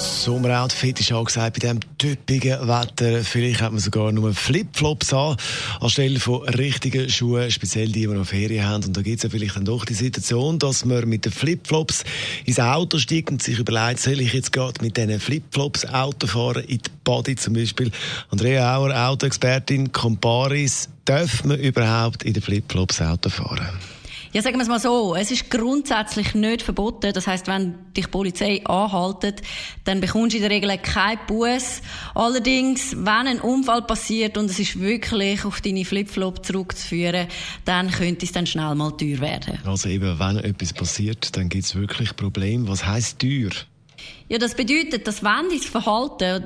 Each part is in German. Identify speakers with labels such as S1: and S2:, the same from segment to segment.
S1: Sommeroutfit ist angesagt bei diesem typischen Wetter. Vielleicht hat man sogar nur Flipflops an, anstelle von richtigen Schuhen, speziell die, die noch Ferien haben. Und da gibt es ja vielleicht dann doch die Situation, dass man mit den Flipflops ins Auto steigt und sich überlegt, soll ich jetzt gerade mit diesen Flipflops Auto fahren, in die Body zum Beispiel. Andrea Auer, Autoexpertin, Comparis, darf man überhaupt in den Flipflops Auto fahren?
S2: Ja, sagen wir es mal so. Es ist grundsätzlich nicht verboten. Das heißt, wenn dich die Polizei anhaltet, dann bekommst du in der Regel keinen Bus. Allerdings, wenn ein Unfall passiert und es ist wirklich auf deine Flipflop zurückzuführen, dann könnte es dann schnell mal teuer werden.
S1: Also eben, wenn etwas passiert, dann gibt es wirklich Probleme. Was heisst teuer?
S2: Ja, das bedeutet, dass wenn dein Verhalten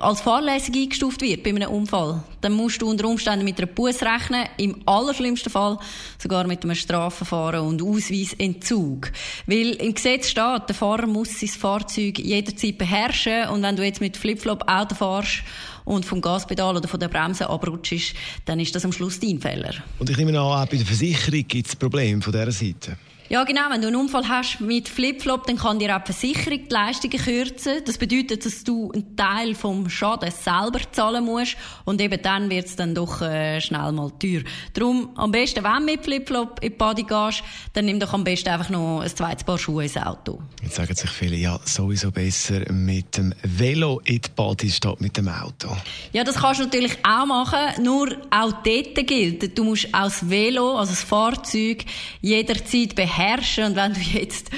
S2: als fahrlässig eingestuft wird bei einem Unfall, dann musst du unter Umständen mit einer Buß rechnen, im allerschlimmsten Fall sogar mit einem Strafverfahren und Ausweisentzug. Weil im Gesetz steht, der Fahrer muss sein Fahrzeug jederzeit beherrschen und wenn du jetzt mit Flipflop Auto fährst und vom Gaspedal oder von der Bremse abrutschst, dann ist das am Schluss dein Fehler.
S1: Und ich nehme an, auch bei der Versicherung gibt es Probleme von dieser Seite.
S2: Ja, genau. Wenn du einen Unfall hast mit Flipflop, dann kann dir auch die Versicherung die Leistungen kürzen. Das bedeutet, dass du einen Teil vom Schaden selber zahlen musst. Und eben dann wird es dann doch äh, schnell mal teuer. Darum, am besten, wenn du mit Flipflop in die Body gehst, dann nimm doch am besten einfach noch ein zweites Paar Schuhe ins Auto.
S1: Jetzt sagen sich viele, ja, sowieso besser mit dem Velo in die Body statt mit dem Auto.
S2: Ja, das kannst du natürlich auch machen. Nur auch dort gilt, du musst auch das Velo, also das Fahrzeug, jederzeit beherrschen beherrschen. Und wenn du jetzt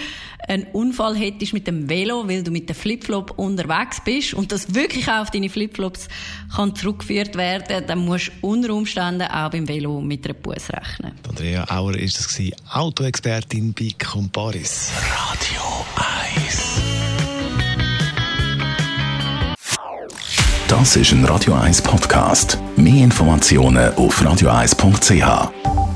S2: einen Unfall hättest mit dem Velo, weil du mit dem Flipflop unterwegs bist und das wirklich auch auf deine Flipflops kann zurückgeführt werden, dann musst du unter Umständen auch beim Velo mit einer Bus rechnen.
S1: Andrea Auer ist das Autoexpertin bei Comparis.
S3: Radio 1 Das ist ein Radio 1 Podcast. Mehr Informationen auf radio1.ch.